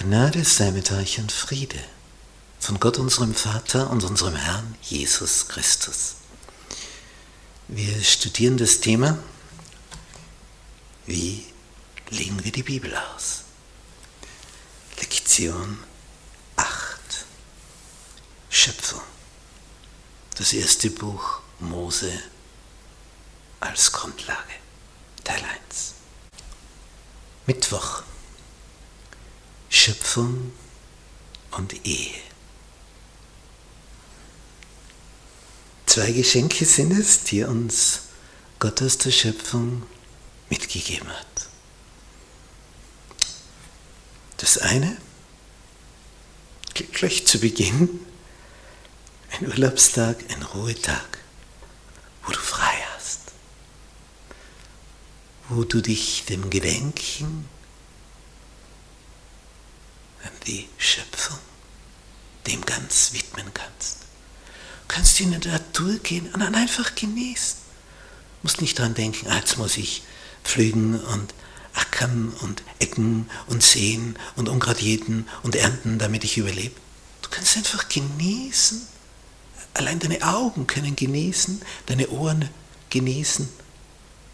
Gnade sei mit euch und Friede von Gott unserem Vater und unserem Herrn Jesus Christus. Wir studieren das Thema, wie legen wir die Bibel aus? Lektion 8. Schöpfung. Das erste Buch Mose als Grundlage. Teil 1. Mittwoch. Schöpfung und Ehe. Zwei Geschenke sind es, die uns Gott aus der Schöpfung mitgegeben hat. Das eine, gleich zu Beginn, ein Urlaubstag, ein Ruhetag, wo du frei hast, wo du dich dem Gedenken die Schöpfung dem ganz widmen kannst. Du kannst in die Natur gehen und dann einfach genießen. Du musst nicht daran denken, jetzt muss ich pflügen und ackern und ecken und säen und Unkraut jäten und ernten, damit ich überlebe. Du kannst einfach genießen. Allein deine Augen können genießen, deine Ohren genießen,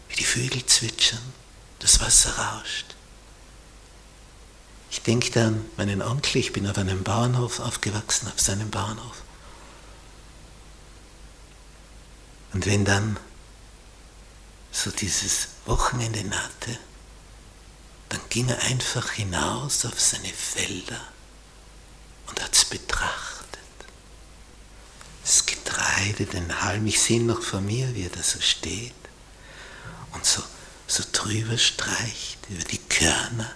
wie die Vögel zwitschern, das Wasser rauscht. Ich denke da an meinen Onkel, ich bin auf einem Bauernhof aufgewachsen, auf seinem Bauernhof. Und wenn dann so dieses Wochenende nahte, dann ging er einfach hinaus auf seine Felder und hat es betrachtet. Das Getreide, den Halm, ich sehe ihn noch vor mir, wie er da so steht und so, so drüber streicht über die Körner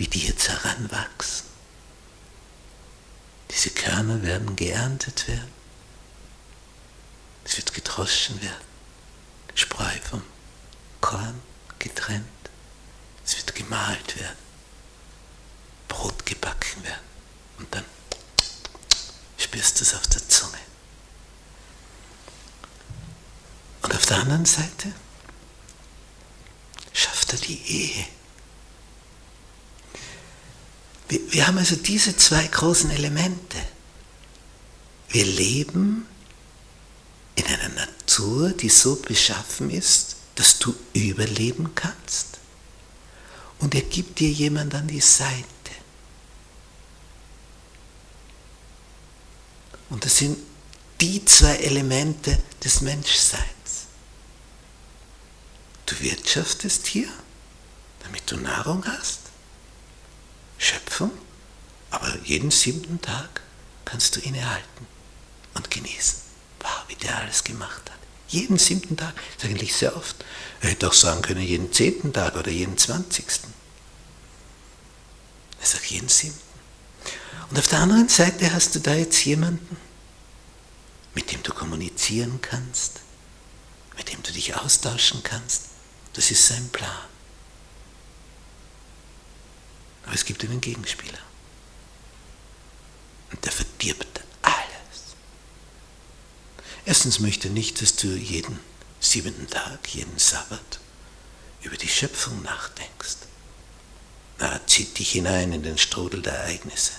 wie die jetzt heranwachsen. Diese Körner werden geerntet werden. Es wird gedroschen werden. Spreu vom Korn getrennt. Es wird gemalt werden. Brot gebacken werden. Und dann spürst du es auf der Zunge. Und auf der anderen Seite schafft er die Ehe. Wir, wir haben also diese zwei großen Elemente. Wir leben in einer Natur, die so beschaffen ist, dass du überleben kannst. Und er gibt dir jemand an die Seite. Und das sind die zwei Elemente des Menschseins. Du wirtschaftest hier, damit du Nahrung hast. Schöpfung, aber jeden siebten Tag kannst du innehalten und genießen. Wow, wie der alles gemacht hat. Jeden siebten Tag, das ist eigentlich sehr oft. Er hätte auch sagen können, jeden zehnten Tag oder jeden zwanzigsten. Er sagt jeden siebten. Und auf der anderen Seite hast du da jetzt jemanden, mit dem du kommunizieren kannst, mit dem du dich austauschen kannst. Das ist sein Plan. Aber es gibt einen Gegenspieler. Und der verdirbt alles. Erstens möchte nicht, dass du jeden siebenten Tag, jeden Sabbat über die Schöpfung nachdenkst. Na, zieht dich hinein in den Strudel der Ereignisse.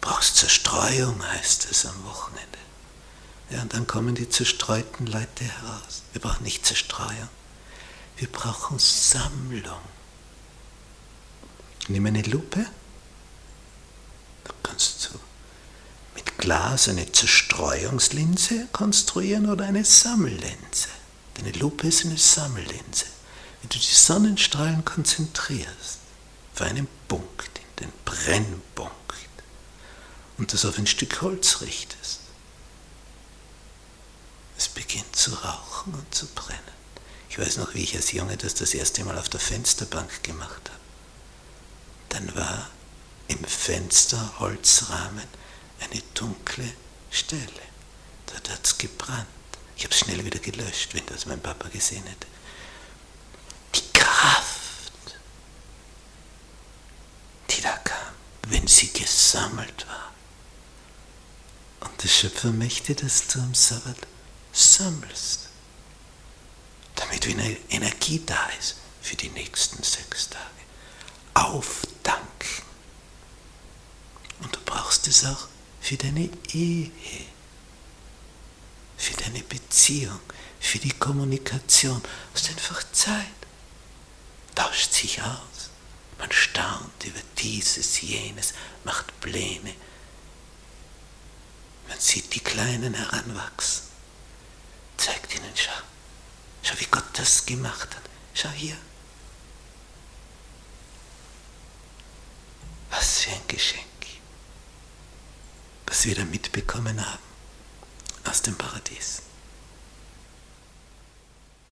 Brauchst Zerstreuung, heißt es am Wochenende. Ja, und dann kommen die zerstreuten Leute heraus. Wir brauchen nicht Zerstreuung. Wir brauchen Sammlung. Nimm eine Lupe. Da kannst du mit Glas eine Zerstreuungslinse konstruieren oder eine Sammellinse. Deine Lupe ist eine Sammellinse. Wenn du die Sonnenstrahlen konzentrierst auf einen Punkt, den Brennpunkt, und das auf ein Stück Holz richtest, es beginnt zu rauchen und zu brennen. Ich weiß noch, wie ich als Junge das das erste Mal auf der Fensterbank gemacht habe dann war im Fensterholzrahmen eine dunkle Stelle. Dort hat es gebrannt. Ich habe es schnell wieder gelöscht, wenn das mein Papa gesehen hätte. Die Kraft, die da kam, wenn sie gesammelt war. Und der Schöpfer möchte, dass du am Sabbat sammelst, damit wieder Energie da ist für die nächsten sechs Tage aufdanken. Und du brauchst es auch für deine Ehe, für deine Beziehung, für die Kommunikation. Hast einfach Zeit. Tauscht sich aus. Man staunt über dieses, jenes, macht Pläne. Man sieht die Kleinen heranwachsen. Zeigt ihnen, schau, schau, wie Gott das gemacht hat. Schau hier. Was für ein Geschenk, was wir da mitbekommen haben aus dem Paradies.